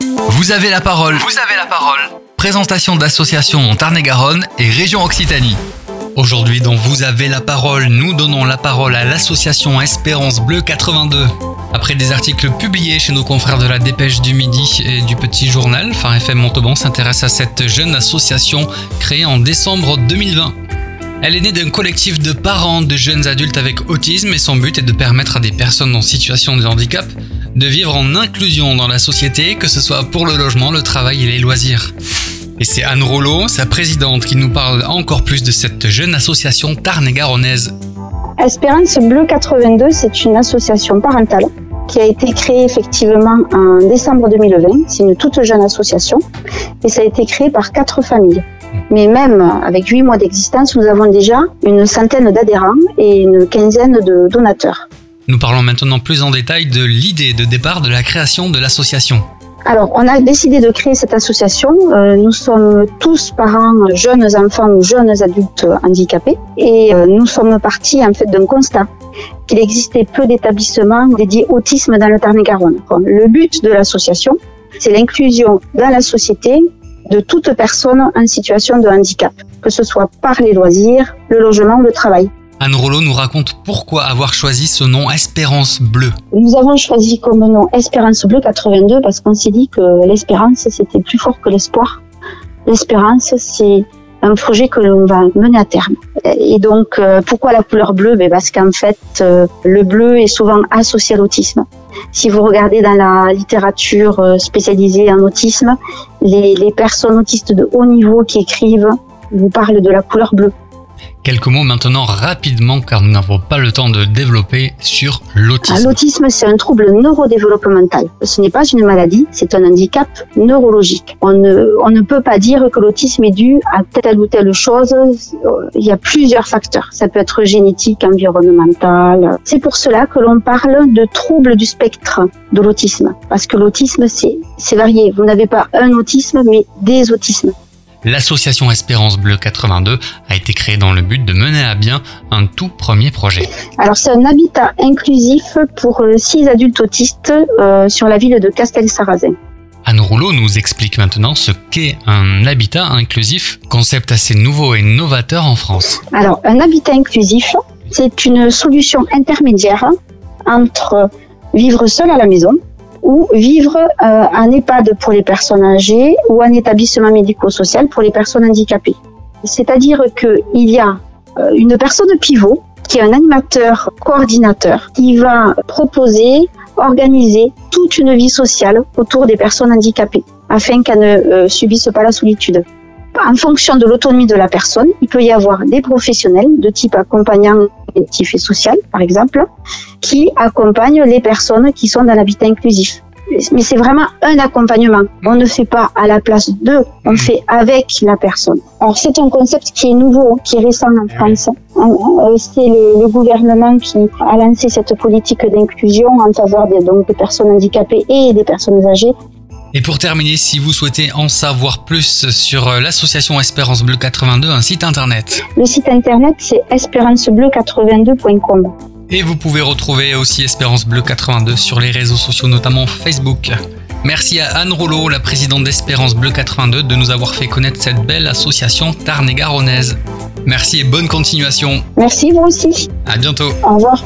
Vous avez la parole. Vous avez la parole. Présentation d'associations en Tarn-et-Garonne et région Occitanie. Aujourd'hui, dans Vous avez la parole, nous donnons la parole à l'association Espérance Bleue 82. Après des articles publiés chez nos confrères de la Dépêche du Midi et du Petit Journal, Phare FM Montauban s'intéresse à cette jeune association créée en décembre 2020. Elle est née d'un collectif de parents de jeunes adultes avec autisme et son but est de permettre à des personnes en situation de handicap de vivre en inclusion dans la société, que ce soit pour le logement, le travail et les loisirs. Et c'est Anne Rollo, sa présidente, qui nous parle encore plus de cette jeune association tarn-et-garonnaise. Espérance Bleu 82, c'est une association parentale qui a été créée effectivement en décembre 2020. C'est une toute jeune association et ça a été créé par quatre familles. Mais même avec huit mois d'existence, nous avons déjà une centaine d'adhérents et une quinzaine de donateurs. Nous parlons maintenant plus en détail de l'idée de départ de la création de l'association. Alors, on a décidé de créer cette association. Euh, nous sommes tous parents, jeunes enfants ou jeunes adultes handicapés, et euh, nous sommes partis en fait d'un constat qu'il existait peu d'établissements dédiés autisme dans le Tarn-et-Garonne. Le but de l'association, c'est l'inclusion dans la société de toute personne en situation de handicap, que ce soit par les loisirs, le logement le travail. Anne Rollo nous raconte pourquoi avoir choisi ce nom Espérance Bleue. Nous avons choisi comme nom Espérance Bleue 82 parce qu'on s'est dit que l'espérance c'était plus fort que l'espoir. L'espérance c'est un projet que l'on va mener à terme. Et donc, euh, pourquoi la couleur bleue? Ben Parce qu'en fait, euh, le bleu est souvent associé à l'autisme. Si vous regardez dans la littérature euh, spécialisée en autisme, les, les personnes autistes de haut niveau qui écrivent vous parlent de la couleur bleue. Quelques mots maintenant rapidement car nous n'avons pas le temps de développer sur l'autisme. Ah, l'autisme, c'est un trouble neurodéveloppemental. Ce n'est pas une maladie, c'est un handicap neurologique. On ne, on ne peut pas dire que l'autisme est dû à telle ou telle chose. Il y a plusieurs facteurs. Ça peut être génétique, environnemental. C'est pour cela que l'on parle de trouble du spectre de l'autisme. Parce que l'autisme, c'est varié. Vous n'avez pas un autisme, mais des autismes. L'association Espérance Bleue 82 a été créée dans le but de mener à bien un tout premier projet. Alors c'est un habitat inclusif pour euh, six adultes autistes euh, sur la ville de Castel-Sarrazin. Anne Rouleau nous explique maintenant ce qu'est un habitat inclusif, concept assez nouveau et novateur en France. Alors un habitat inclusif, c'est une solution intermédiaire entre vivre seul à la maison ou vivre euh, en EHPAD pour les personnes âgées ou un établissement médico-social pour les personnes handicapées. C'est-à-dire qu'il y a euh, une personne pivot qui est un animateur coordinateur qui va proposer, organiser toute une vie sociale autour des personnes handicapées afin qu'elles ne euh, subissent pas la solitude. En fonction de l'autonomie de la personne, il peut y avoir des professionnels de type accompagnant collectif et social, par exemple, qui accompagnent les personnes qui sont dans l'habitat inclusif. Mais c'est vraiment un accompagnement. On ne fait pas à la place d'eux, on fait avec la personne. Alors c'est un concept qui est nouveau, qui est récent en France. Euh, c'est le, gouvernement qui a lancé cette politique d'inclusion en faveur des, donc, des personnes handicapées et des personnes âgées et pour terminer, si vous souhaitez en savoir plus sur euh, l'association Espérance Bleu 82, un site internet. Le site internet c'est espérancebleu82.com. Et vous pouvez retrouver aussi Espérance Bleu 82 sur les réseaux sociaux, notamment Facebook. Merci à Anne Rollo, la présidente d'Espérance Bleu 82, de nous avoir fait connaître cette belle association tarn et garonnaise. Merci et bonne continuation. Merci vous aussi. À bientôt. Au revoir.